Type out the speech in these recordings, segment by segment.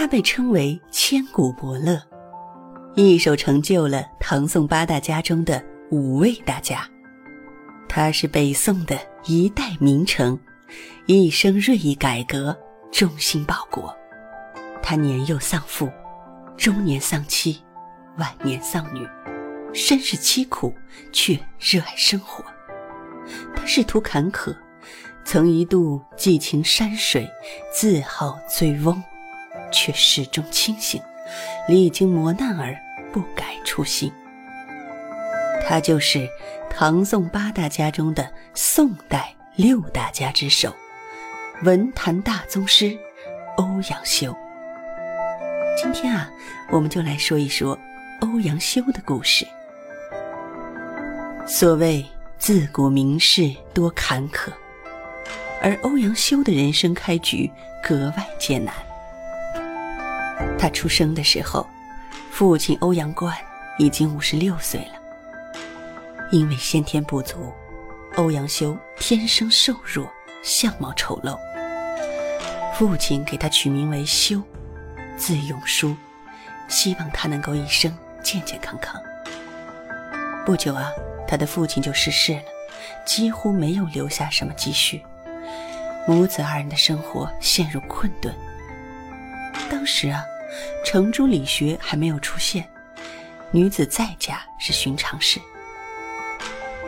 他被称为千古伯乐，一手成就了唐宋八大家中的五位大家。他是北宋的一代名臣，一生锐意改革，忠心报国。他年幼丧父，中年丧妻，晚年丧女，身世凄苦，却热爱生活。他仕途坎坷，曾一度寄情山水，自号醉翁，却始终清醒，历经磨难而不改初心。他就是唐宋八大家中的宋代六大家之首，文坛大宗师欧阳修。今天啊，我们就来说一说欧阳修的故事。所谓自古名士多坎坷，而欧阳修的人生开局格外艰难。他出生的时候，父亲欧阳贯已经五十六岁了。因为先天不足，欧阳修天生瘦弱，相貌丑陋。父亲给他取名为修，字永叔，希望他能够一生健健康康。不久啊，他的父亲就逝世了，几乎没有留下什么积蓄，母子二人的生活陷入困顿。当时啊，程朱理学还没有出现，女子在家是寻常事。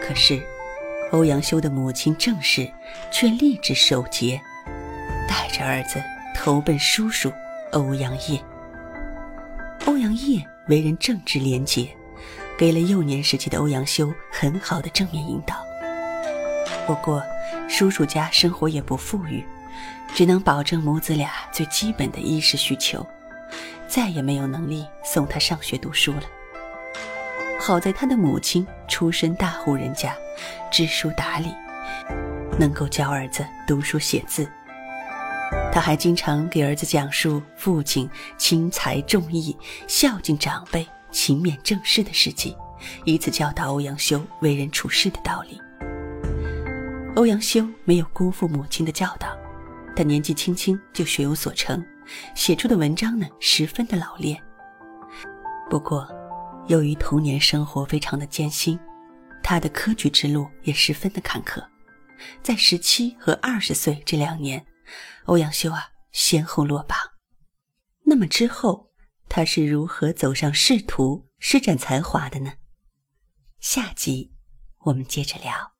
可是，欧阳修的母亲郑氏却立志守节，带着儿子投奔叔叔欧阳业。欧阳业为人正直廉洁，给了幼年时期的欧阳修很好的正面引导。不过，叔叔家生活也不富裕，只能保证母子俩最基本的衣食需求，再也没有能力送他上学读书了。好在他的母亲出身大户人家，知书达理，能够教儿子读书写字。他还经常给儿子讲述父亲轻财重义、孝敬长辈、勤勉正事的事迹，以此教导欧阳修为人处事的道理。欧阳修没有辜负母亲的教导，他年纪轻轻就学有所成，写出的文章呢十分的老练。不过，由于童年生活非常的艰辛，他的科举之路也十分的坎坷。在十七和二十岁这两年，欧阳修啊先后落榜。那么之后，他是如何走上仕途、施展才华的呢？下集我们接着聊。